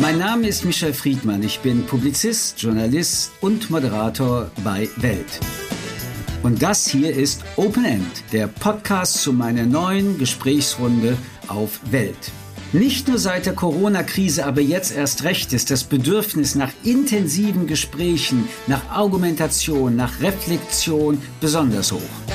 Mein Name ist Michel Friedmann. Ich bin Publizist, Journalist und Moderator bei Welt. Und das hier ist Open End, der Podcast zu meiner neuen Gesprächsrunde auf Welt. Nicht nur seit der Corona-Krise, aber jetzt erst recht ist das Bedürfnis nach intensiven Gesprächen, nach Argumentation, nach Reflexion besonders hoch.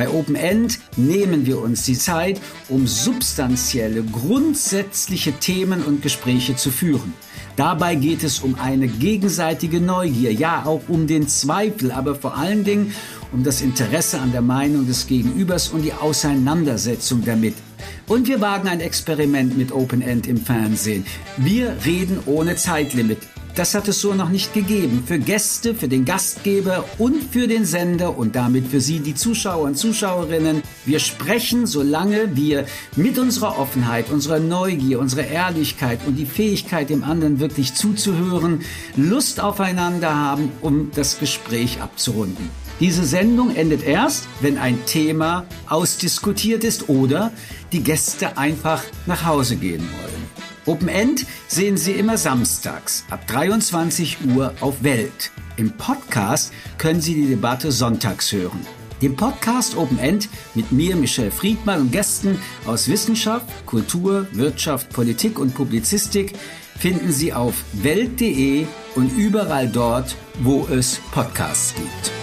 Bei Open End nehmen wir uns die Zeit, um substanzielle, grundsätzliche Themen und Gespräche zu führen. Dabei geht es um eine gegenseitige Neugier, ja auch um den Zweifel, aber vor allen Dingen um das Interesse an der Meinung des Gegenübers und die Auseinandersetzung damit. Und wir wagen ein Experiment mit Open End im Fernsehen. Wir reden ohne Zeitlimit. Das hat es so noch nicht gegeben. Für Gäste, für den Gastgeber und für den Sender und damit für Sie, die Zuschauer und Zuschauerinnen. Wir sprechen, solange wir mit unserer Offenheit, unserer Neugier, unserer Ehrlichkeit und die Fähigkeit, dem anderen wirklich zuzuhören, Lust aufeinander haben, um das Gespräch abzurunden. Diese Sendung endet erst, wenn ein Thema ausdiskutiert ist oder die Gäste einfach nach Hause gehen wollen. Open End sehen Sie immer samstags ab 23 Uhr auf Welt. Im Podcast können Sie die Debatte sonntags hören. Den Podcast Open End mit mir, Michel Friedmann und Gästen aus Wissenschaft, Kultur, Wirtschaft, Politik und Publizistik finden Sie auf welt.de und überall dort, wo es Podcasts gibt.